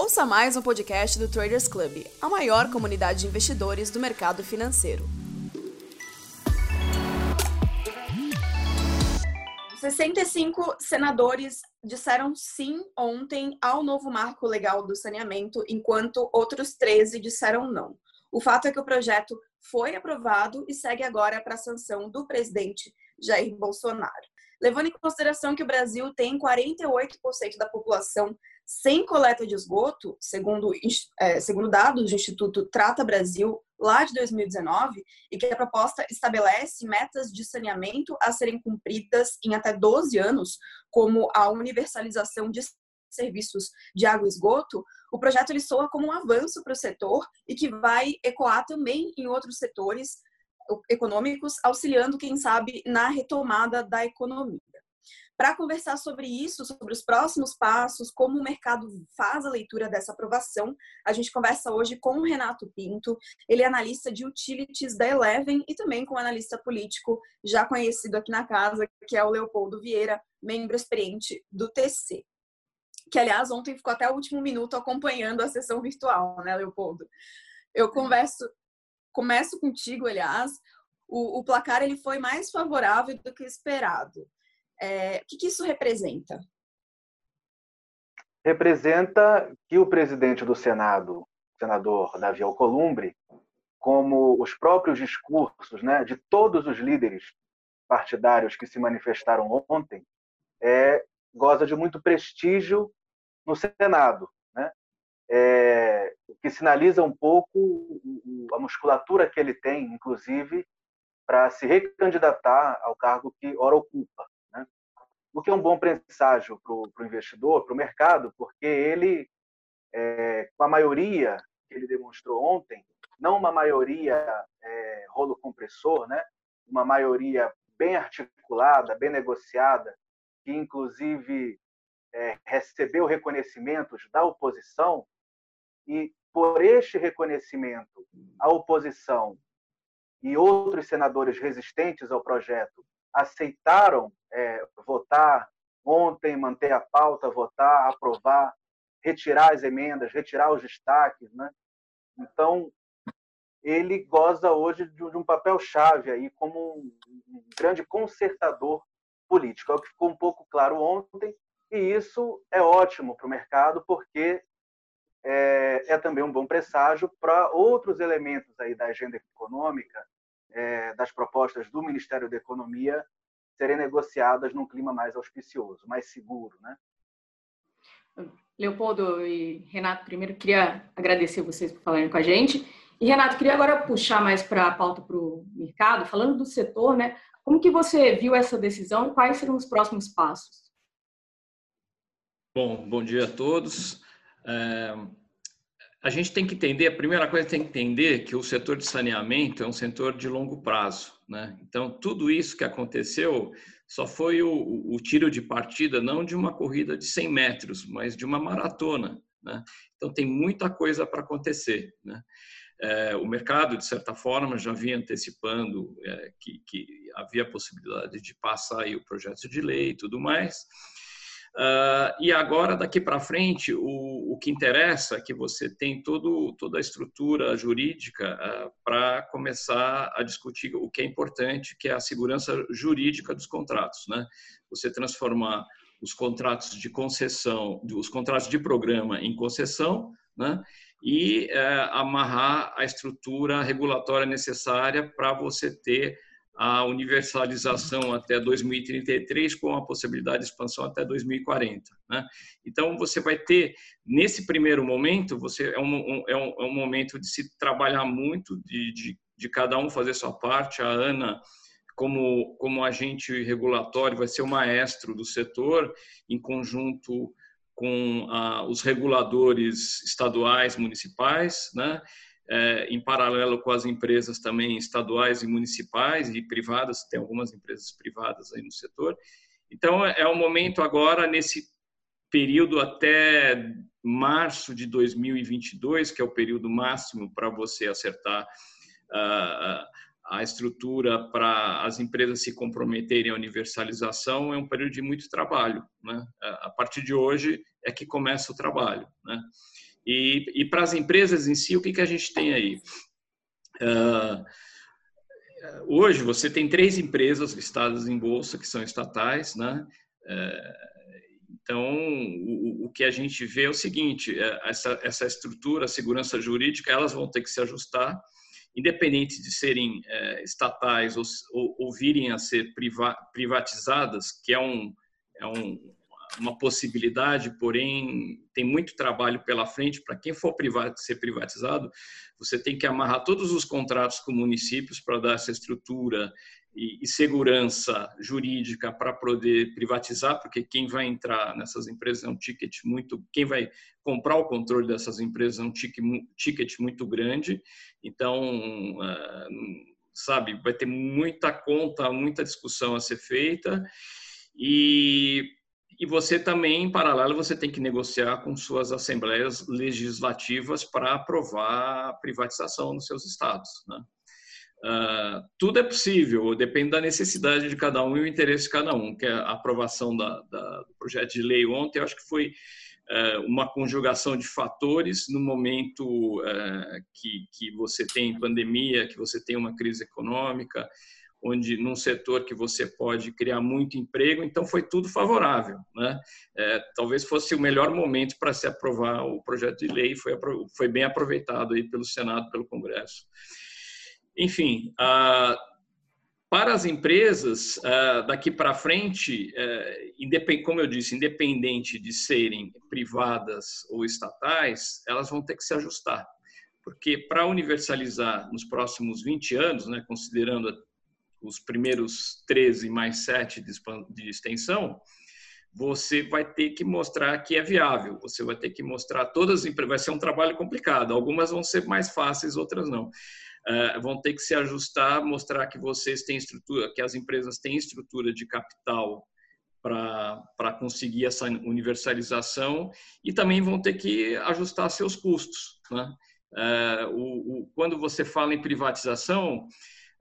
Ouça mais um podcast do Traders Club, a maior comunidade de investidores do mercado financeiro. 65 senadores disseram sim ontem ao novo marco legal do saneamento, enquanto outros 13 disseram não. O fato é que o projeto foi aprovado e segue agora para a sanção do presidente Jair Bolsonaro. Levando em consideração que o Brasil tem 48% da população sem coleta de esgoto, segundo, é, segundo dados do Instituto Trata Brasil, lá de 2019, e que a proposta estabelece metas de saneamento a serem cumpridas em até 12 anos, como a universalização de serviços de água e esgoto, o projeto ele soa como um avanço para o setor e que vai ecoar também em outros setores econômicos, auxiliando, quem sabe, na retomada da economia. Para conversar sobre isso, sobre os próximos passos, como o mercado faz a leitura dessa aprovação, a gente conversa hoje com o Renato Pinto. Ele é analista de utilities da Eleven e também com um analista político já conhecido aqui na casa, que é o Leopoldo Vieira, membro experiente do TC. Que, aliás, ontem ficou até o último minuto acompanhando a sessão virtual, né, Leopoldo? Eu converso, começo contigo, aliás. O, o placar ele foi mais favorável do que esperado. É, o que, que isso representa? Representa que o presidente do Senado, senador Davi Alcolumbre, como os próprios discursos né, de todos os líderes partidários que se manifestaram ontem, é, goza de muito prestígio no Senado, né? É, que sinaliza um pouco a musculatura que ele tem, inclusive, para se recandidatar ao cargo que ora ocupa o que é um bom presságio para o investidor, para o mercado, porque ele, é, com a maioria que ele demonstrou ontem, não uma maioria é, rolo compressor, né? uma maioria bem articulada, bem negociada, que inclusive é, recebeu reconhecimentos da oposição, e por este reconhecimento, a oposição e outros senadores resistentes ao projeto aceitaram é, votar ontem, manter a pauta, votar, aprovar, retirar as emendas, retirar os destaques, né? Então ele goza hoje de um papel chave aí como um grande consertador político. É o que ficou um pouco claro ontem e isso é ótimo para o mercado porque é, é, também um bom presságio para outros elementos aí da agenda econômica, é, das propostas do Ministério da Economia serem negociadas num clima mais auspicioso, mais seguro, né? Leopoldo e Renato, primeiro queria agradecer vocês por falarem com a gente. E Renato, queria agora puxar mais para a pauta para o mercado, falando do setor, né? Como que você viu essa decisão e quais serão os próximos passos? Bom, bom dia a todos. É, a gente tem que entender, a primeira coisa tem que entender que o setor de saneamento é um setor de longo prazo. Né? Então, tudo isso que aconteceu só foi o, o tiro de partida, não de uma corrida de 100 metros, mas de uma maratona. Né? Então, tem muita coisa para acontecer. Né? É, o mercado, de certa forma, já vinha antecipando é, que, que havia possibilidade de passar aí o projeto de lei e tudo mais. Uh, e agora, daqui para frente, o, o, que interessa é que você tem todo, toda a estrutura jurídica uh, para começar a discutir o que é importante, que é a segurança jurídica dos contratos. Né? Você transformar os contratos de concessão, os contratos de programa em concessão, né? e uh, amarrar a estrutura regulatória necessária para você ter a universalização até 2033, com a possibilidade de expansão até 2040. Né? Então, você vai ter, nesse primeiro momento, você é um, é um, é um momento de se trabalhar muito, de, de, de cada um fazer sua parte. A Ana, como, como agente regulatório, vai ser o maestro do setor, em conjunto com ah, os reguladores estaduais, municipais, né? É, em paralelo com as empresas também estaduais e municipais e privadas, tem algumas empresas privadas aí no setor. Então, é o momento agora, nesse período até março de 2022, que é o período máximo para você acertar uh, a estrutura para as empresas se comprometerem à universalização, é um período de muito trabalho. Né? A partir de hoje é que começa o trabalho. Né? E, e para as empresas em si, o que, que a gente tem aí? Uh, hoje você tem três empresas listadas em bolsa que são estatais, né? Uh, então, o, que a gente vê é o seguinte: é, essa, essa estrutura, a segurança jurídica, elas vão ter que se ajustar, independente de serem é, estatais ou, ou, ou, virem a ser priva, privatizadas, que é, um, é um, uma possibilidade, porém tem muito trabalho pela frente. Para quem for ser privatizado, você tem que amarrar todos os contratos com municípios para dar essa estrutura e, segurança jurídica para poder privatizar, porque quem vai entrar nessas empresas é um ticket muito, quem vai comprar o controle dessas empresas é um ticket muito grande. Então, ah, sabe, vai ter muita conta, muita discussão a ser feita e e você também, em paralelo, você tem que negociar com suas assembleias legislativas para aprovar privatização nos seus estados. Né? Uh, tudo é possível, depende da necessidade de cada um e o interesse de cada um. Que é a aprovação da, da, do projeto de lei ontem, eu acho que foi uh, uma conjugação de fatores no momento uh, que, que você tem pandemia, que você tem uma crise econômica, onde num setor que você pode criar muito emprego, então foi tudo favorável, né? É, talvez fosse o melhor momento para se aprovar o projeto de lei, foi foi bem aproveitado aí pelo Senado, pelo Congresso. Enfim, para as empresas daqui para frente, é, como eu disse, independente de serem privadas ou estatais, elas vão ter que se ajustar, porque para universalizar nos próximos 20 anos, né, considerando os primeiros 13 mais 7 de extensão, você vai ter que mostrar que é viável, você vai ter que mostrar todas as empresas, vai ser um trabalho complicado, algumas vão ser mais fáceis, outras não. Uh, vão ter que se ajustar, mostrar que vocês têm estrutura, que as empresas têm estrutura de capital para conseguir essa universalização e também vão ter que ajustar seus custos. Né? Uh, o, o, quando você fala em privatização,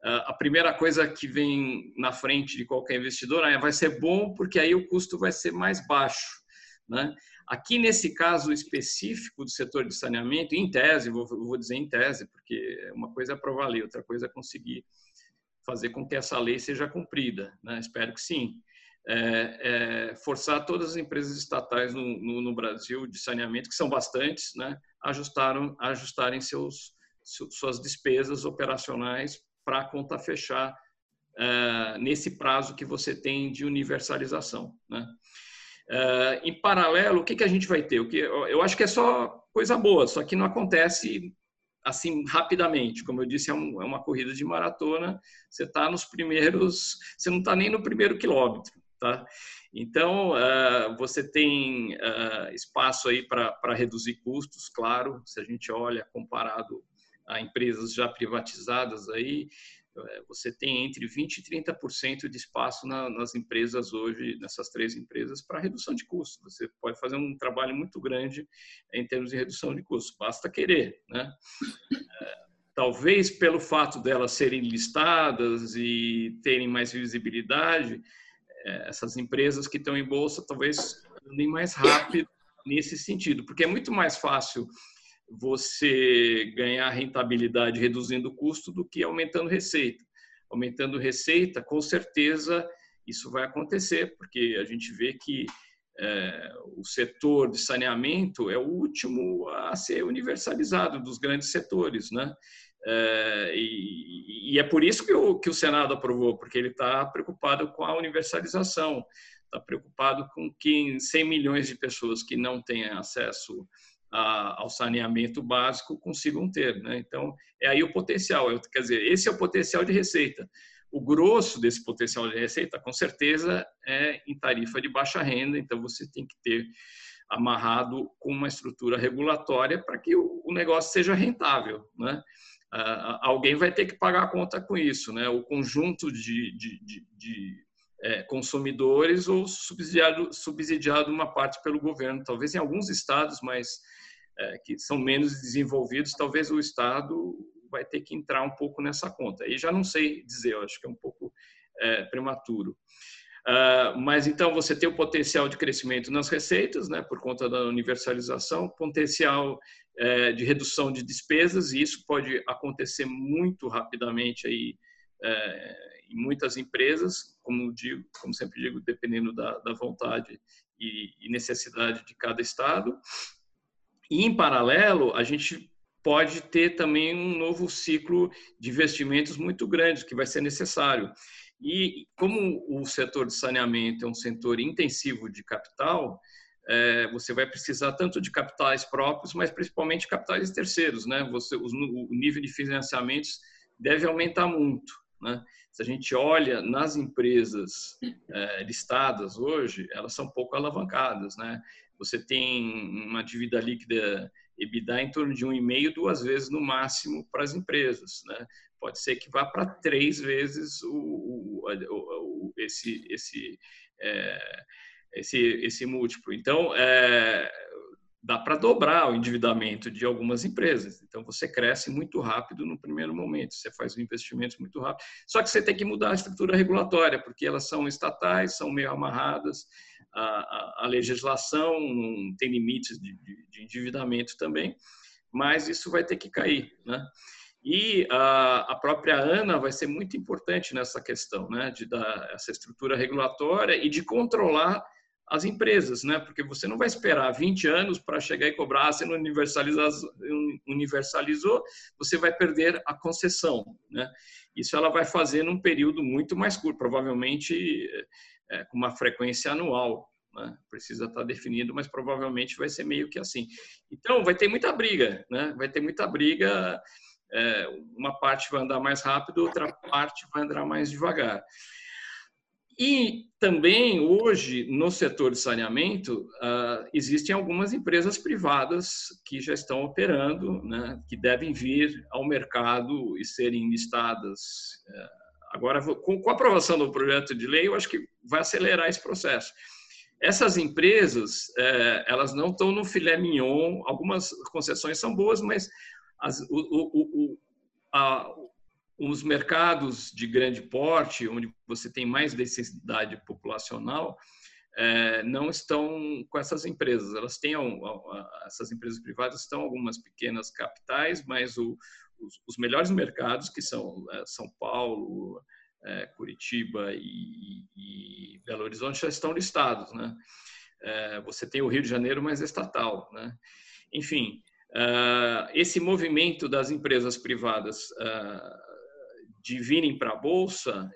a primeira coisa que vem na frente de qualquer investidor é vai ser bom porque aí o custo vai ser mais baixo. Né? Aqui, nesse caso específico do setor de saneamento, em tese, vou, vou dizer em tese, porque uma coisa é aprovar a lei, outra coisa é conseguir fazer com que essa lei seja cumprida. Né? Espero que sim. É, é, forçar todas as empresas estatais no, no, no, Brasil de saneamento, que são bastantes, né? ajustaram, ajustarem seus, suas despesas operacionais para a conta fechar uh, nesse prazo que você tem de universalização. Né? Uh, em paralelo, o que, que a gente vai ter? O que, eu acho que é só coisa boa, só que não acontece assim rapidamente. Como eu disse, é, um, é uma corrida de maratona. Você está nos primeiros, você não está nem no primeiro quilômetro, tá? Então uh, você tem uh, espaço aí para reduzir custos, claro. Se a gente olha comparado a empresas já privatizadas aí, é, você tem entre 20% e 30% de espaço na, nas empresas hoje, nessas três empresas, para redução de custos. Você pode fazer um trabalho muito grande em termos de redução de custos, basta querer. Né? É, talvez pelo fato delas serem listadas e terem mais visibilidade, é, essas empresas que estão em bolsa talvez nem mais rápido nesse sentido, porque é muito mais fácil você ganhar rentabilidade reduzindo o custo do que aumentando receita. Aumentando receita, com certeza isso vai acontecer, porque a gente vê que é, o setor de saneamento é o último a ser universalizado dos grandes setores, né? É, e, e, é por isso que o, que o Senado aprovou, porque ele está preocupado com a universalização, está preocupado com que 100 milhões de pessoas que não têm acesso a, ao saneamento básico consigam ter. Né? Então, é aí o potencial. Quer dizer, esse é o potencial de receita. O grosso desse potencial de receita, com certeza, é em tarifa de baixa renda, então você tem que ter amarrado com uma estrutura regulatória para que o, negócio seja rentável. Né? alguém vai ter que pagar a conta com isso, né? o conjunto de, de, de, de consumidores ou subsidiado, subsidiado uma parte pelo governo. Talvez em alguns estados, mas é, que são menos desenvolvidos, talvez o Estado vai ter que entrar um pouco nessa conta. E já não sei dizer, eu acho que é um pouco é, prematuro. Uh, mas então você tem o potencial de crescimento nas receitas, né, por conta da universalização, potencial uh, de redução de despesas, e isso pode acontecer muito rapidamente aí, uh, em muitas empresas, como digo, como sempre digo, dependendo da, da vontade e, e necessidade de cada estado. E em paralelo, a gente pode ter também um novo ciclo de investimentos muito grande que vai ser necessário. E como o setor de saneamento é um setor intensivo de capital, é, você vai precisar tanto de capitais próprios, mas principalmente capitais terceiros, né? Você, o nível de financiamentos deve aumentar muito, né? Se a gente olha nas empresas é, listadas hoje, elas são pouco alavancadas, né? Você tem uma dívida líquida EBITDA em torno de um e meio, duas vezes no máximo para as empresas, né? pode ser que vá para três vezes o, o, o, esse, esse, é, esse, esse múltiplo. Então, é, dá para dobrar o endividamento de algumas empresas. Então, você cresce muito rápido no primeiro momento, você faz investimentos muito rápido. Só que você tem que mudar a estrutura regulatória, porque elas são estatais, são meio amarradas, a, a, a legislação tem limites de, de, de endividamento também, mas isso vai ter que cair, né? E a, a, própria ANA vai ser muito importante nessa questão, né, de dar essa estrutura regulatória e de controlar as empresas, né, porque você não vai esperar 20 anos para chegar e cobrar, ah, você não universalizou, você vai perder a concessão, né. Isso ela vai fazer num período muito mais curto, provavelmente é, com uma frequência anual, né? precisa estar definido, mas provavelmente vai ser meio que assim. Então, vai ter muita briga, né? vai ter muita briga é, uma parte vai andar mais rápido, outra parte vai andar mais devagar. E também hoje no setor de saneamento uh, existem algumas empresas privadas que já estão operando, né, que devem vir ao mercado e serem listadas. Uh, agora, com, a aprovação do projeto de lei, eu acho que vai acelerar esse processo. Essas empresas, uh, elas não estão no filé mignon. Algumas concessões são boas, mas as, o, o, o, a, os mercados de grande porte, onde você tem mais densidade populacional, é, não estão com essas empresas. Elas têm essas empresas privadas estão algumas pequenas capitais, mas o, os, os, melhores mercados que são é, São Paulo, é, Curitiba e, e, Belo Horizonte já estão listados, né? É, você tem o Rio de Janeiro, mas estatal, né? Enfim, Uh, esse movimento das empresas privadas de virem para a bolsa,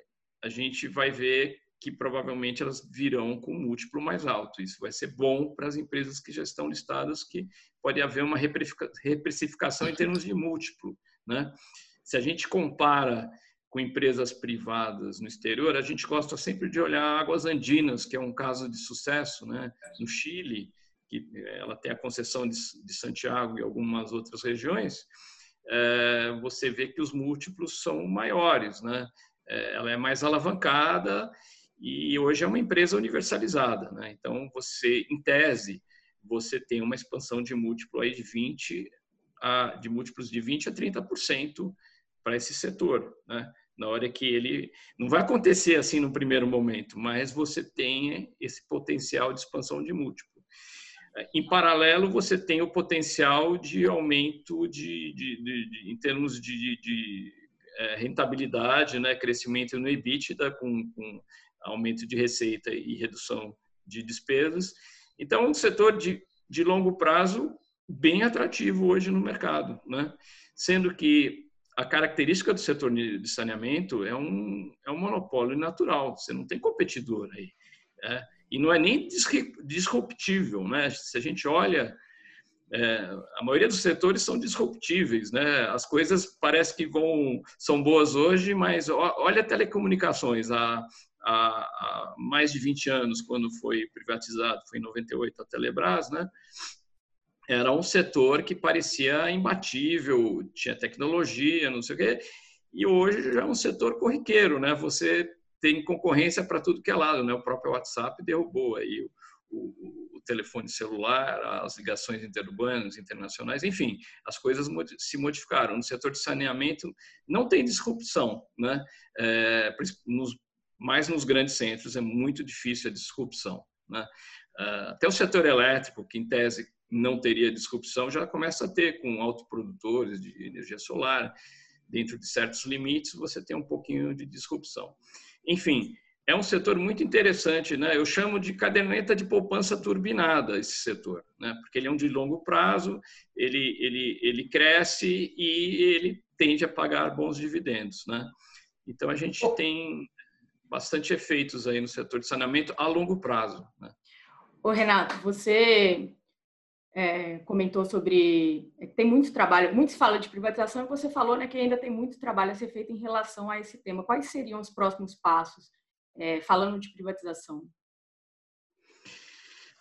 a gente vai ver que provavelmente elas virão com múltiplo mais alto. Isso vai ser bom para as empresas que já estão listadas, que pode haver uma reprecificação em termos de múltiplo. Né? Se a gente compara com empresas privadas no exterior, a gente gosta sempre de olhar Águas Andinas, que é um caso de sucesso né? no Chile, que eh, ela tem a concessão de, Santiago e algumas outras regiões, você vê que os múltiplos são maiores, né? É, ela é mais alavancada e hoje é uma empresa universalizada, né? Então você, em tese, você tem uma expansão de múltiplo aí de 20 a, de múltiplos de 20 a 30% para esse setor, né? Na hora que ele não vai acontecer assim no primeiro momento, mas você tem esse potencial de expansão de múltiplo. Em paralelo, você tem o potencial de aumento de, de, de, de em termos de, é, rentabilidade, né, crescimento no EBITDA com, com, aumento de receita e redução de despesas. Então, um setor de, de longo prazo bem atrativo hoje no mercado, né? sendo que a característica do setor de saneamento é um, é um monopólio natural, você não tem competidor aí. Né? E não é nem disruptível, né? Se a gente olha, é, a maioria dos setores são disruptíveis, né? As coisas parece que vão são boas hoje, mas olha telecomunicações, há, há, há mais de 20 anos, quando foi privatizado, foi em 98 a Telebrás, né? Era um setor que parecia imbatível, tinha tecnologia, não sei o quê, e hoje já é um setor corriqueiro, né? Você tem concorrência para tudo que é lado, né? O próprio WhatsApp derrubou aí o, o, o telefone celular, as ligações interurbanas, internacionais, enfim, as coisas se modificaram. No setor de saneamento não tem disrupção, né? É, nos mas nos grandes centros é muito difícil a disrupção. Né? Uh, até o setor elétrico, que em tese não teria disrupção, já começa a ter com autoprodutores de energia solar, dentro de certos limites, você tem um pouquinho de disrupção. Enfim, é um setor muito interessante, né? Eu chamo de caderneta de poupança turbinada esse setor, né? Porque ele é um de longo prazo, ele ele ele cresce e ele tende a pagar bons dividendos, né? Então a gente tem bastante efeitos aí no setor de saneamento a longo prazo. Né? Ô Renato, você é, comentou sobre é, tem muito trabalho, muito se fala de privatização e você falou né, que ainda tem muito trabalho a ser feito em relação a esse tema. Quais seriam os próximos passos é, falando de privatização?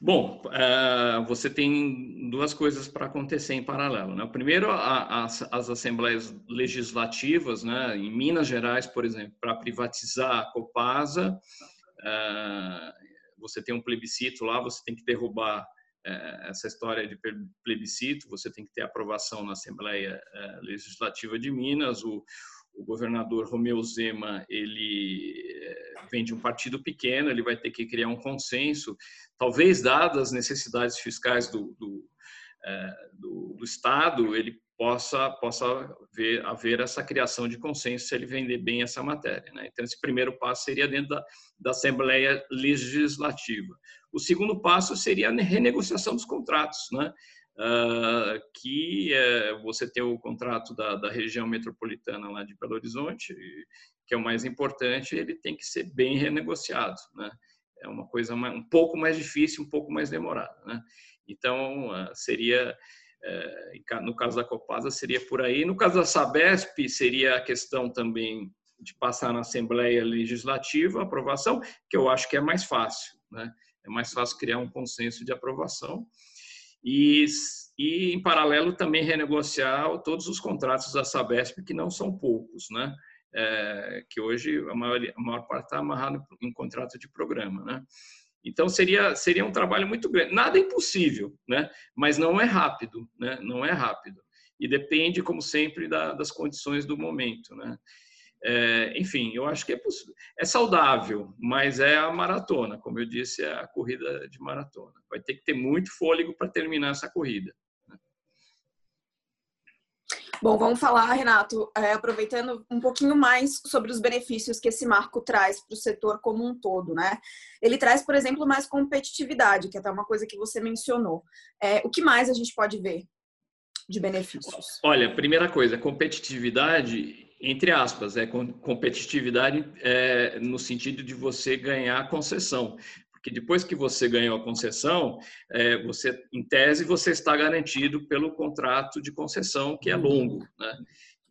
Bom, uh, você tem duas coisas para acontecer em paralelo. Né? Primeiro, as, as, assembleias legislativas, né? em Minas Gerais, por exemplo, para privatizar a Copasa, uh, você tem um plebiscito lá, você tem que derrubar essa história de plebiscito, você tem que ter aprovação na Assembleia Legislativa de Minas, o, o governador Romeu Zema ele eh, vem de um partido pequeno, ele vai ter que criar um consenso, talvez dadas as necessidades fiscais do, do, é, do, do Estado, ele possa possa ver, haver essa criação de consenso se ele vender bem essa matéria. Né? Então, esse primeiro passo seria dentro da, da Assembleia Legislativa. O segundo passo seria a renegociação dos contratos, né? Uh, que uh, você tem o contrato da, da, região metropolitana lá de Belo Horizonte, que é o mais importante, ele tem que ser bem renegociado, né? É uma coisa mais, um pouco mais difícil, um pouco mais demorada, né? Então, uh, seria, eh, no caso da Copasa, seria por aí. No caso da Sabesp, seria a questão também de passar na Assembleia Legislativa a aprovação, que eu acho que é mais fácil, né? É mais fácil criar um consenso de aprovação e, e, em paralelo, também renegociar todos os contratos da Sabesp, que não são poucos, né? É, que hoje a maior, a maior parte está amarrado em contrato de programa, né? Então seria seria um trabalho muito grande. Nada impossível, né? Mas não é rápido, né? Não é rápido e depende, como sempre, da, das condições do momento, né? É, enfim, eu acho que é, é, saudável, mas é a maratona, como eu disse, é a corrida de maratona. Vai ter que ter muito fôlego para terminar essa corrida. Né? Bom, vamos falar, Renato, é, aproveitando um pouquinho mais sobre os benefícios que esse marco traz para o setor como um todo, né? Ele traz, por exemplo, mais competitividade, que é até uma coisa que você mencionou. É, o que mais a gente pode ver de benefícios? Olha, primeira coisa, competitividade entre aspas, é competitividade é, no sentido de você ganhar a concessão. Porque depois que você ganhou a concessão, é, você, em tese, você está garantido pelo contrato de concessão, que é longo. Né?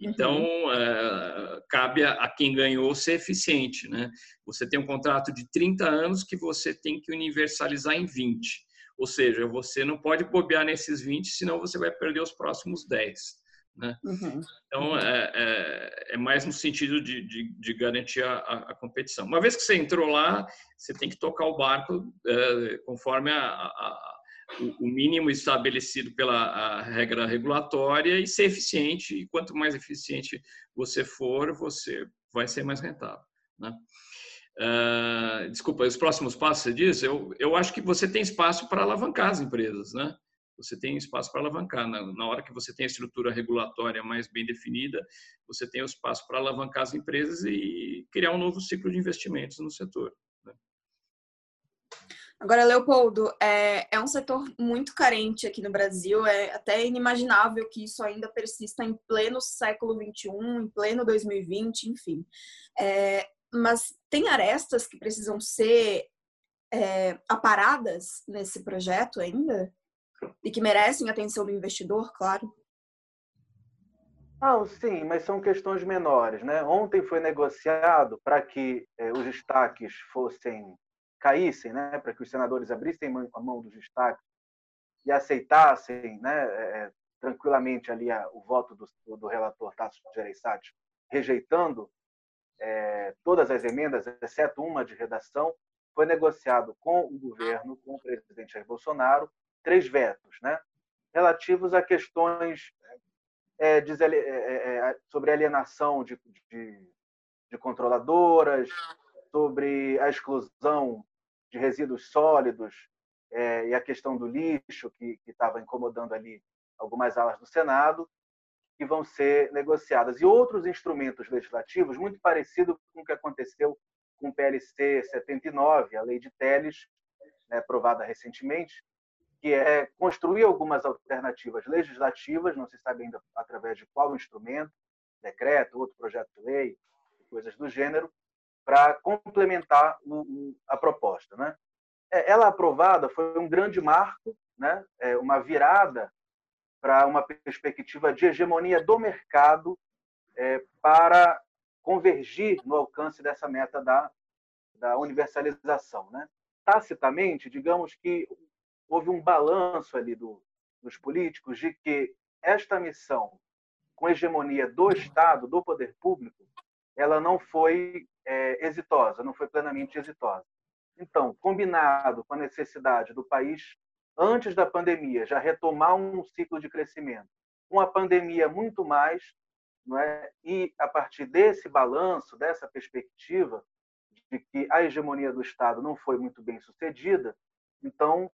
Então, uhum. é, cabe a, a, quem ganhou ser eficiente. Né? Você tem um contrato de 30 anos que você tem que universalizar em 20. Ou seja, você não pode bobear nesses 20, senão você vai perder os próximos 10. Né? Uhum. Então, é, é, é, mais no sentido de, de, de garantir a, a, competição. Uma vez que você entrou lá, você tem que tocar o barco é, conforme a, a, o mínimo estabelecido pela regra regulatória e ser eficiente. E quanto mais eficiente você for, você vai ser mais rentável. Né? Uh, desculpa, os próximos passos, você diz? Eu, eu acho que você tem espaço para alavancar as empresas, né? Você tem espaço para alavancar. Na, na, hora que você tem a estrutura regulatória mais bem definida, você tem o espaço para alavancar as empresas e criar um novo ciclo de investimentos no setor. Né? Agora, Leopoldo, é, é, um setor muito carente aqui no Brasil, é até inimaginável que isso ainda persista em pleno século XXI, em pleno 2020, enfim. É, mas tem arestas que precisam ser é, aparadas nesse projeto ainda? E que merecem atenção do investidor, claro? Não, sim, mas são questões menores, né? Ontem foi negociado para que eh, os destaques fossem caíssem, né? Para que os senadores abrissem a mão dos destaques e aceitassem, né? É, tranquilamente ali a, o voto do, do relator Tasso Gereissati, rejeitando é, todas as emendas, exceto uma de redação, foi negociado com o governo, com o presidente Jair Bolsonaro, três vetos, né? relativos a questões é, de, é, é, é, sobre alienação de, de, de controladoras, sobre a exclusão de resíduos sólidos é, e a questão do lixo, que estava incomodando ali algumas alas do Senado, que vão ser negociadas. E outros instrumentos legislativos, muito parecido com o que aconteceu com o PLC 79, a lei de Teles, né, aprovada recentemente, que é construir algumas alternativas legislativas, não se sabe ainda através de qual instrumento, decreto, outro projeto de lei, coisas do gênero, para complementar o, a proposta. Né? É, ela aprovada foi um grande marco, né? É uma virada para uma perspectiva de hegemonia do mercado é, para convergir no alcance dessa meta da, da universalização. Né? Tacitamente, digamos que houve um balanço ali do, dos políticos de que esta missão com hegemonia do Estado, do poder público, ela não foi é, exitosa, não foi plenamente exitosa. Então, combinado com a necessidade do país, antes da pandemia, já retomar um ciclo de crescimento, com a pandemia muito mais, não é? e a partir desse balanço, dessa perspectiva de que a hegemonia do Estado não foi muito bem sucedida, então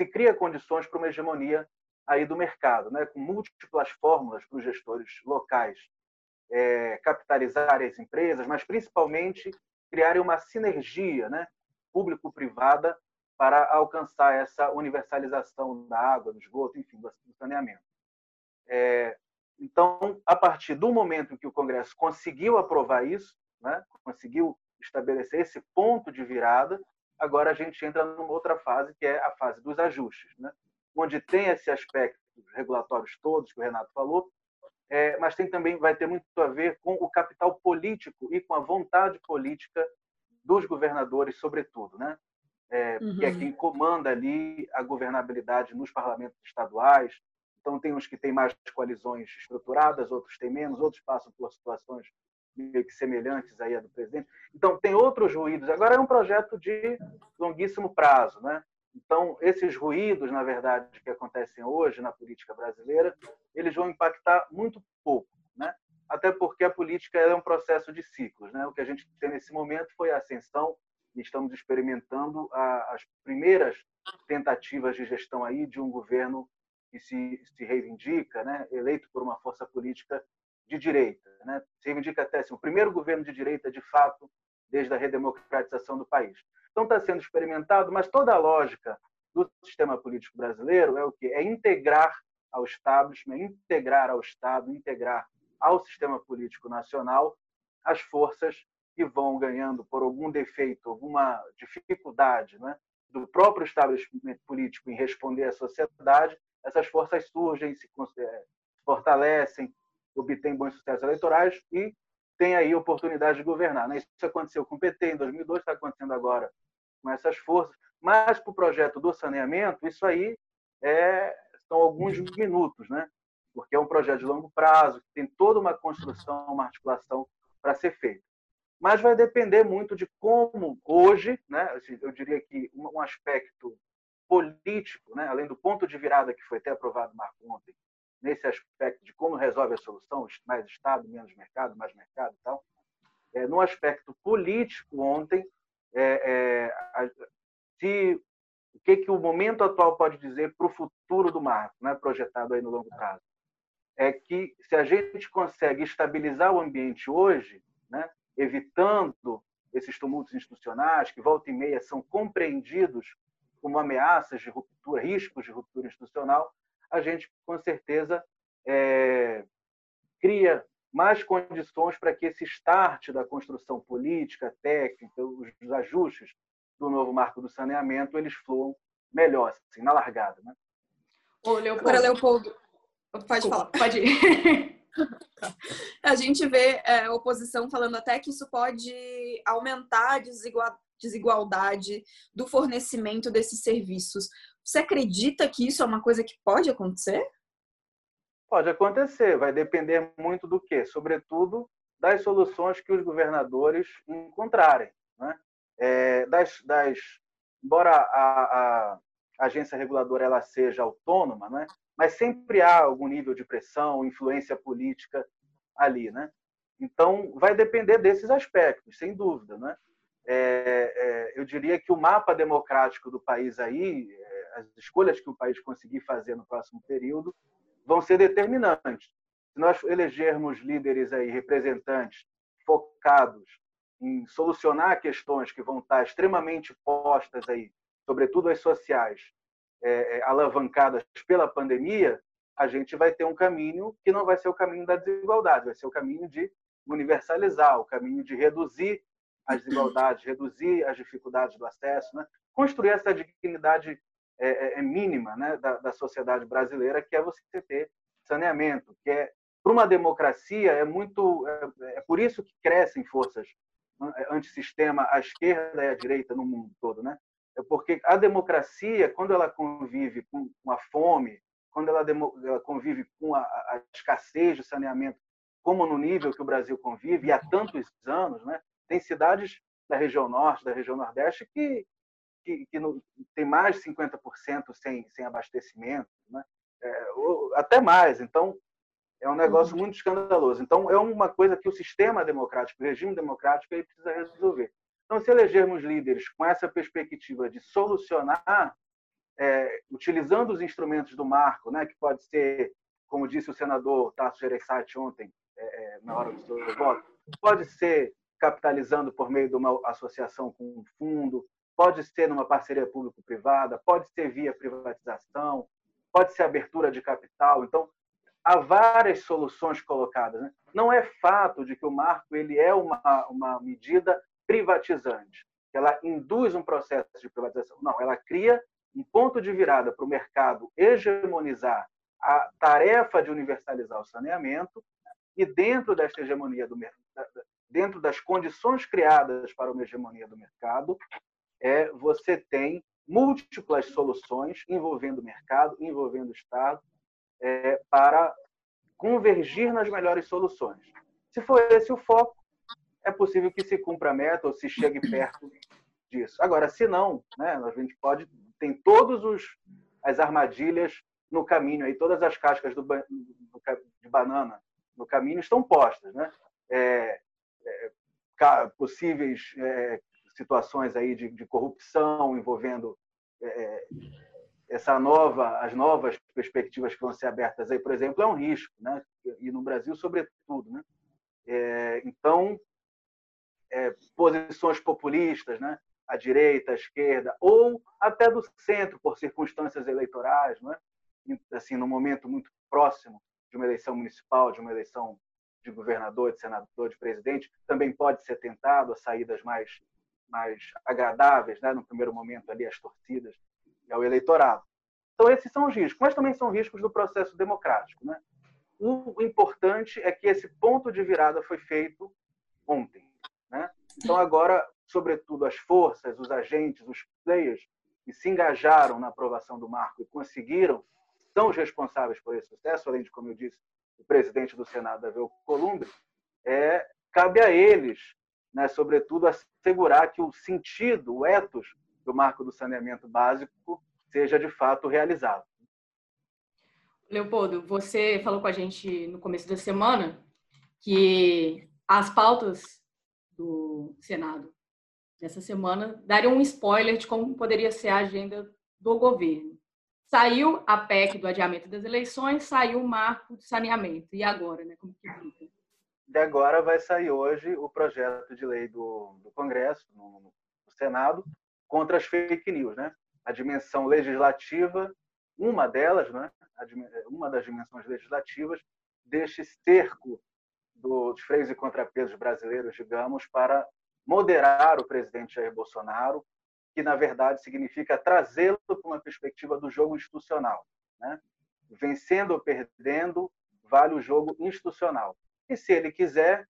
se cria condições para uma hegemonia aí do mercado, né, com múltiplas fórmulas para os gestores locais é, capitalizarem as empresas, mas principalmente criarem uma sinergia né, público-privada para alcançar essa universalização da água, do esgoto, enfim, do saneamento. É, então, a partir do momento em que o Congresso conseguiu aprovar isso, né, conseguiu estabelecer esse ponto de virada, agora a gente entra numa outra fase, que é a fase dos ajustes. Né? onde tem esse aspecto regulatórios todos que o Renato falou, é, mas tem também vai ter muito a ver com o capital político e com a vontade política dos governadores, sobretudo, né? É, uhum. Que é quem comanda ali a governabilidade nos parlamentos estaduais. Então tem uns que têm mais coalizões estruturadas, outros têm menos, outros passam por situações meio que semelhantes aí a do presidente. Então tem outros ruídos. Agora é um projeto de longuíssimo prazo, né? Então, esses ruídos, na verdade, que acontecem hoje na política brasileira, eles vão impactar muito pouco, né? Até porque a política é um processo de ciclos, né? O que a gente tem nesse momento foi a ascensão e estamos experimentando as primeiras tentativas de gestão aí de um governo que se, se reivindica, né? Eleito por uma força política de direita, né? Se reivindica até assim, o primeiro governo de direita, de fato, desde a redemocratização do país. Então está sendo experimentado, mas toda a lógica do sistema político brasileiro é o que é integrar ao establishment, integrar ao Estado, integrar ao sistema político nacional as forças que vão ganhando por algum defeito, alguma dificuldade né, do próprio estabelecimento político em responder à sociedade, essas forças surgem, se fortalecem, obtêm bons sucessos eleitorais e tem aí oportunidade de governar. Né? Isso aconteceu com o PT em 2002, está acontecendo agora com essas forças. Mas para o projeto do saneamento, isso aí é, são alguns minutos, né? porque é um projeto de longo prazo, tem toda uma construção, uma articulação para ser feita. Mas vai depender muito de como hoje, né, eu diria que um aspecto político, né, além do ponto de virada que foi até aprovado Marco ontem, nesse aspecto de como resolve a solução, mais Estado, menos mercado, mais mercado e tal. É, no aspecto político, ontem, é, é, se, o que, que o momento atual pode dizer para o futuro do marco, né, projetado aí no longo prazo? É que se a gente consegue estabilizar o ambiente hoje, né, evitando esses tumultos institucionais que volta e meia são compreendidos como ameaças de ruptura, riscos de ruptura institucional, a gente com certeza é, cria mais condições para que esse start da construção política, técnica, os ajustes do novo marco do saneamento, eles fluam melhor, assim, na largada. Né? Ô, Leopoldo. Agora, Leopoldo, pode Desculpa, falar. Pode ir. a gente vê é, oposição falando até que isso pode aumentar a desigualdade do fornecimento desses serviços. Você acredita que isso é uma coisa que pode acontecer? Pode acontecer, vai depender muito do quê? Sobretudo das soluções que os governadores encontrarem. Né? É, das, das, embora a, a, agência reguladora ela seja autônoma, né? mas sempre há algum nível de pressão, influência política ali. Né? Então, vai depender desses aspectos, sem dúvida. Né? é, é, eu diria que o mapa democrático do país aí, as escolhas que o país conseguir fazer no próximo período, vão ser determinantes. Se nós elegermos líderes aí, representantes focados em solucionar questões que vão estar extremamente postas aí, sobretudo as sociais, é, é, alavancadas pela pandemia, a gente vai ter um caminho que não vai ser o caminho da desigualdade, vai ser o caminho de universalizar, o caminho de reduzir as desigualdades, reduzir as dificuldades do acesso, né? construir essa dignidade é, é, é mínima né? da, da sociedade brasileira, que é você ter saneamento, que é para uma democracia é muito é, é, por isso que crescem forças né, antissistema à esquerda e à direita no mundo todo, né? É porque a democracia, quando ela convive com a fome, quando ela, ela convive com a, a, escassez de saneamento, como no nível que o Brasil convive, e há tantos anos, né? tem cidades da região norte, da região nordeste, que, que, que não, tem mais de 50% sem, sem abastecimento, né? É, ou, até mais. Então, é um negócio muito escandaloso. Então, é uma coisa que o sistema democrático, o regime democrático, ele precisa resolver. Então, se elegermos líderes com essa perspectiva de solucionar, é, utilizando os instrumentos do marco, né, que pode ser, como disse o senador Tasso Gereissati ontem, é, é, na hora do seu voto, pode ser capitalizando por meio de uma associação com um fundo, pode ser numa parceria público-privada, pode ser via privatização, pode ser abertura de capital. Então, há várias soluções colocadas. Né? Não é fato de que o marco ele é uma, uma medida privatizante, ela induz um processo de privatização. Não, ela cria um ponto de virada para o mercado hegemonizar a tarefa de universalizar o saneamento e dentro desta hegemonia do dentro das condições criadas para uma hegemonia do mercado, é você tem múltiplas soluções envolvendo o mercado, envolvendo o Estado, é, para convergir nas melhores soluções. Se for esse o foco, é possível que se cumpra a meta ou se chegue perto disso. Agora, se não, né, a gente pode tem todos os as armadilhas no caminho aí, todas as cascas do, do, de banana no caminho estão postas, né? É, é, possíveis é, situações aí de, de corrupção envolvendo é, essa nova, as novas perspectivas que vão ser abertas aí, por exemplo, é um risco, né? E no Brasil, sobretudo, né? É, então, é, posições populistas, né? À direita, à esquerda, ou até do centro, por circunstâncias eleitorais, né? Assim, no momento muito próximo de uma eleição municipal, de uma eleição de governador, de senador, de presidente, também pode ser tentado as saídas mais mais agradáveis, né? No primeiro momento ali as torcidas ao eleitorado. Então, esses são os riscos, mas também são riscos do processo democrático. Né? O importante é que esse ponto de virada foi feito ontem. Né? Então, agora, sobretudo, as forças, os agentes, os players que se engajaram na aprovação do marco e conseguiram, são os responsáveis por esse sucesso, além de, como eu disse, o presidente do Senado, Davi Columbre, é, cabe a eles, né, sobretudo, assegurar que o sentido, o ethos do marco do saneamento básico seja de fato realizado. Leopoldo, você falou com a gente no começo da semana que as pautas do Senado dessa semana dariam um spoiler de como poderia ser a agenda do governo. Saiu a PEC do adiamento das eleições, saiu o marco do saneamento. E agora, né? Como que fica? De agora vai sair hoje o projeto de lei do, do Congresso, no, no Senado, contra as fake news, né? A dimensão legislativa, uma delas, né? Uma das dimensões legislativas deste cerco dos freios e contrapesos brasileiros, digamos, para moderar o presidente Jair Bolsonaro, que na verdade significa trazê-lo para uma perspectiva do jogo institucional, né? Vencendo ou perdendo, vale o jogo institucional. E se ele quiser,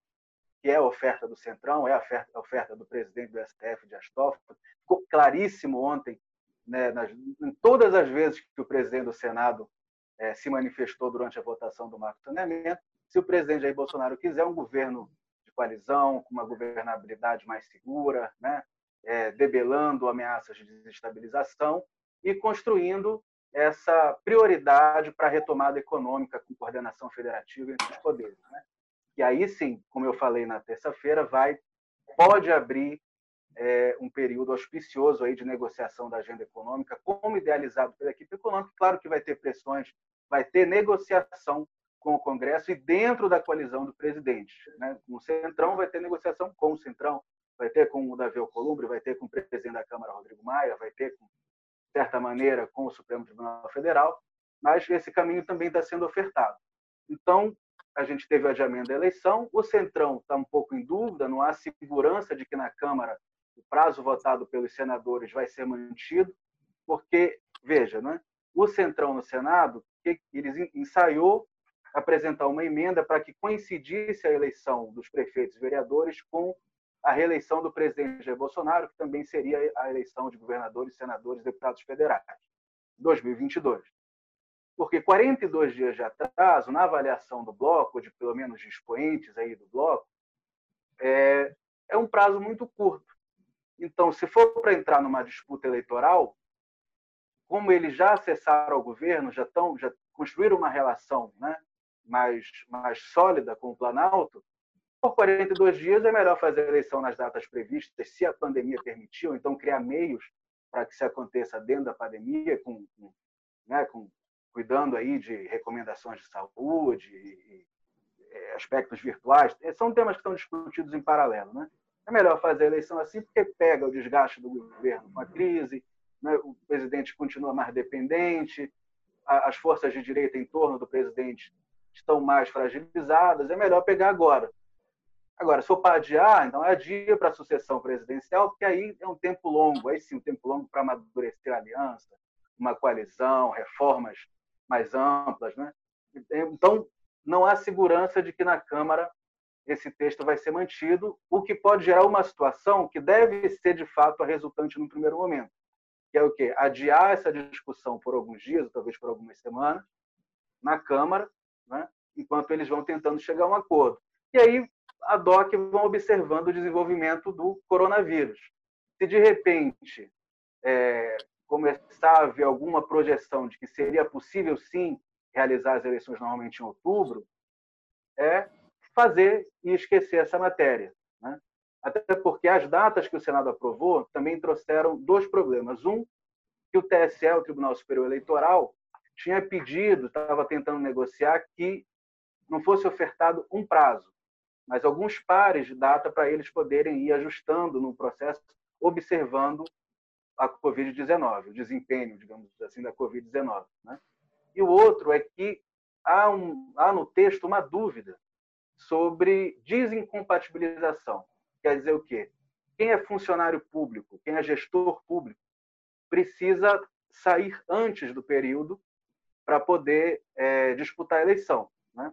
que é a oferta do Centrão, é a oferta, a oferta do presidente do STF, de Astófilo, ficou claríssimo ontem, né, nas, em todas as vezes que o presidente do Senado é, se manifestou durante a votação do marco de saneamento, se o presidente Jair Bolsonaro quiser um governo de coalizão, com uma governabilidade mais segura, né, é, debelando ameaças de desestabilização e construindo essa prioridade para a retomada econômica com coordenação federativa entre os poderes. Né? E aí sim, como eu falei na terça-feira, vai pode abrir é, um período auspicioso aí de negociação da agenda econômica, como idealizado pela equipe econômica. Claro que vai ter pressões, vai ter negociação com o Congresso e dentro da coalizão do presidente. Né? O Centrão vai ter negociação com o Centrão, vai ter com o Davi Alcolumbre, vai ter com o presidente da Câmara, Rodrigo Maia, vai ter, com, de certa maneira, com o Supremo Tribunal Federal, mas esse caminho também está sendo ofertado. Então, a gente teve o adiamento da eleição, o Centrão está um pouco em dúvida, não há segurança de que na Câmara o prazo votado pelos senadores vai ser mantido, porque, veja, né, o Centrão no Senado, eles ensaiou apresentar uma emenda para que coincidisse a eleição dos prefeitos e vereadores com a reeleição do presidente Jair Bolsonaro, que também seria a eleição de governadores, senadores e deputados federais, 2022. Porque 42 dias de atraso, na avaliação do bloco, de pelo menos de expoentes aí do bloco, é, é um prazo muito curto. Então, se for para entrar numa disputa eleitoral, como eles já acessaram o governo, já, estão, já construíram uma relação né, mais, mais sólida com o Planalto, por 42 dias é melhor fazer a eleição nas datas previstas, se a pandemia permitir, ou então criar meios para que isso aconteça dentro da pandemia, com, com, né, com cuidando aí de recomendações de saúde, e, e, aspectos virtuais. São temas que estão discutidos em paralelo. Né? É melhor fazer a eleição assim porque pega o desgaste do governo com a crise, né? o presidente continua mais dependente, as forças de direita em torno do presidente estão mais fragilizadas, é melhor pegar agora. Agora, se for para adiar, então é adia para a sucessão presidencial, porque aí é um tempo longo, aí sim, um tempo longo para amadurecer a aliança, uma coalizão, reformas mais amplas. Né? Então, não há segurança de que na Câmara esse texto vai ser mantido, o que pode gerar uma situação que deve ser, de fato, a resultante no primeiro momento, que é o quê? Adiar essa discussão por alguns dias, ou talvez por algumas semanas, na Câmara, né? enquanto eles vão tentando chegar a um acordo. E aí a DOC vão observando o desenvolvimento do coronavírus. Se de repente é, começar a haver alguma projeção de que seria possível sim realizar as eleições normalmente em outubro, é fazer e esquecer essa matéria. Né? Até porque as datas que o Senado aprovou também trouxeram dois problemas. Um, que o TSE, o Tribunal Superior Eleitoral, tinha pedido, estava tentando negociar que não fosse ofertado um prazo mas alguns pares de data para eles poderem ir ajustando no processo, observando a Covid-19, o desempenho, digamos assim, da Covid-19. Né? E o outro é que há, um, há no texto uma dúvida sobre desincompatibilização. Quer dizer o quê? Quem é funcionário público, quem é gestor público, precisa sair antes do período para poder é, disputar a eleição. Né?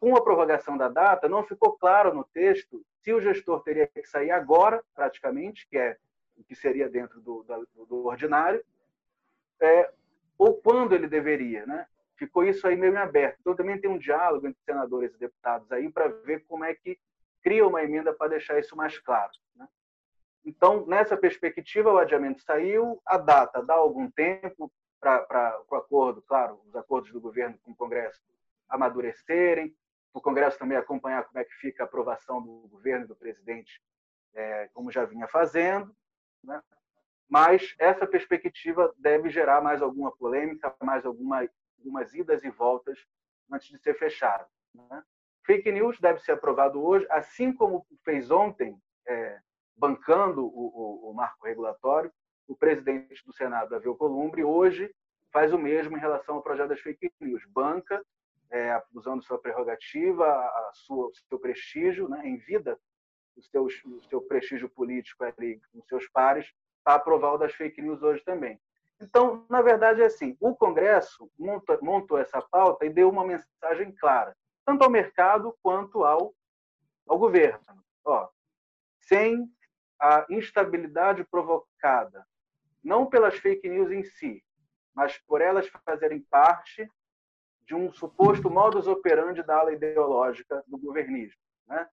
com a prorrogação da data, não ficou claro no texto se o gestor teria que sair agora, praticamente, que é o que seria dentro do, do, do ordinário, é, ou quando ele deveria. Né? Ficou isso aí meio aberto. Então, também tem um diálogo entre senadores e deputados aí para ver como é que cria uma emenda para deixar isso mais claro. Né? Então, nessa perspectiva, o adiamento saiu, a data dá algum tempo para o acordo, claro, os acordos do governo com o Congresso amadurecerem, o Congresso também acompanhar como é que fica a aprovação do governo e do presidente, é, como já vinha fazendo. Né? Mas essa perspectiva deve gerar mais alguma polêmica, mais alguma, algumas idas e voltas antes de ser fechado. Né? Fake news deve ser aprovado hoje, assim como fez ontem, é, bancando o, o, o, marco regulatório, o presidente do Senado, Davi Alcolumbre, hoje faz o mesmo em relação ao projeto das fake news. Banca é, usando sua prerrogativa, a sua, seu prestígio né, em vida, o seu, o seu prestígio político ali com seus pares, para aprovar o das fake news hoje também. Então, na verdade, é assim: o Congresso monta, montou essa pauta e deu uma mensagem clara, tanto ao mercado quanto ao, ao governo. Ó, sem a instabilidade provocada, não pelas fake news em si, mas por elas fazerem parte de um suposto modus operandi da ala ideológica do governismo. Né?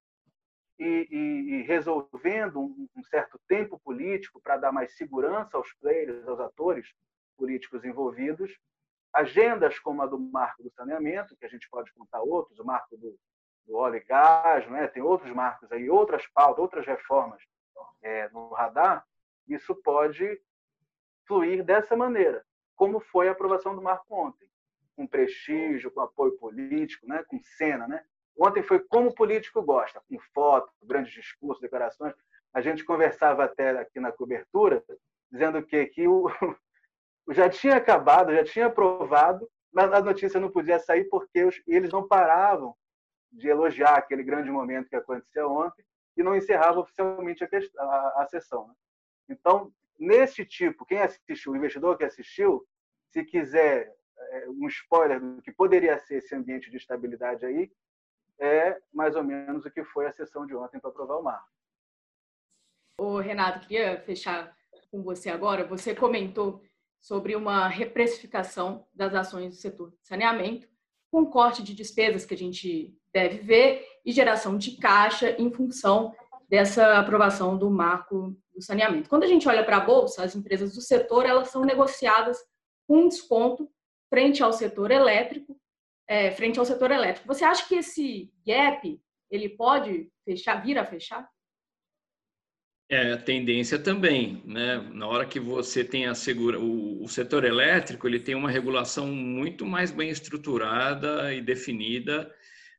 E, e, e resolvendo um, um, certo tempo político para dar mais segurança aos players, aos atores políticos envolvidos, agendas como a do marco do saneamento, que a gente pode contar outros, o marco do, do óleo e gás, né? tem outros marcos aí, outras pautas, outras reformas é, no radar, isso pode fluir dessa maneira, como foi a aprovação do marco ontem, com prestígio, com apoio político, né, com cena, né? Ontem foi como o político gosta, com foto, grandes discursos, declarações. A gente conversava até aqui na cobertura, dizendo que, que o, já tinha acabado, já tinha aprovado, mas a notícia não podia sair porque os, eles não paravam de elogiar aquele grande momento que aconteceu ontem e não encerrava oficialmente a, a, a sessão. Né? Então, nesse tipo, quem assistiu, o investidor que assistiu, se quiser é, um spoiler do que poderia ser esse ambiente de estabilidade aí, é mais ou menos o que foi a sessão de ontem para aprovar o marco. O Renato, queria fechar com você agora. Você comentou sobre uma reprecificação das ações do setor de saneamento, com corte de despesas que a gente deve ver e geração de caixa em função dessa aprovação do marco do saneamento. Quando a gente olha para a bolsa, as empresas do setor elas são negociadas com desconto frente ao setor elétrico, é, frente ao setor elétrico. Você acha que esse gap ele pode fechar, vir a fechar? É, a tendência também, né? Na hora que você tem a segura, o, o, setor elétrico ele tem uma regulação muito mais bem estruturada e definida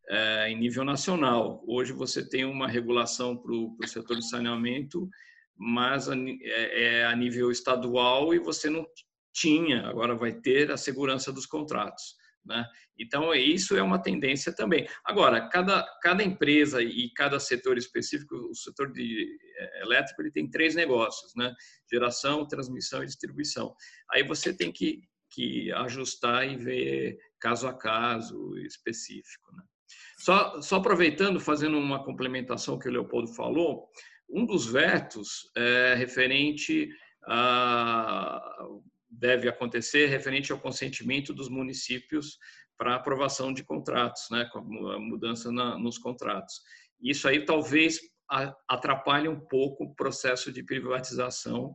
é, em nível nacional. Hoje você tem uma regulação para o setor de saneamento, mas a, é, é a nível estadual e você não tinha, agora vai ter a segurança dos contratos. Né? Então, isso é uma tendência também. Agora, cada, cada empresa e cada setor específico, o setor de é, elétrico, ele tem três negócios, né? Geração, transmissão e distribuição. Aí você tem que, que ajustar e ver caso a caso específico, né? Só, só aproveitando, fazendo uma complementação que o Leopoldo falou, um dos vetos é referente a deve acontecer referente ao consentimento dos municípios para aprovação de contratos, né, com a mudança na, nos contratos. Isso aí talvez atrapalhe um pouco o processo de privatização,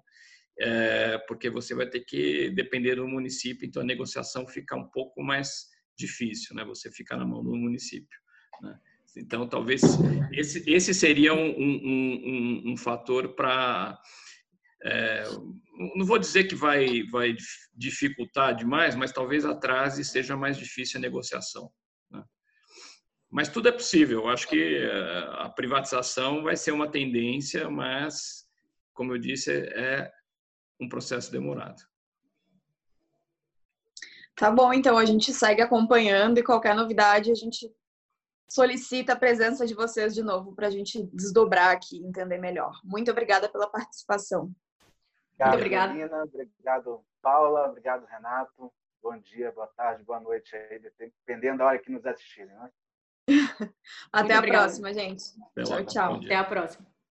é, porque você vai ter que depender do município, então a negociação fica um pouco mais difícil, né? Você fica na mão do município. Né? Então, talvez esse, esse seria um, um, um, um fator para é, não vou dizer que vai, vai dificultar demais, mas talvez atrase seja mais difícil a negociação. Né? Mas tudo é possível. Eu acho que é, a privatização vai ser uma tendência, mas, como eu disse, é um processo demorado. Tá bom, então a gente segue acompanhando e qualquer novidade a gente solicita a presença de vocês de novo para a gente desdobrar aqui, entender melhor. Muito obrigada pela participação. Obrigado, obrigada. Melina, obrigado, Paula, obrigado, Renato. Bom dia, boa tarde, boa noite aí, dependendo da hora que nos assistirem. Né? Até Muito a obrigada. próxima, gente. tchau, tchau. Até a próxima.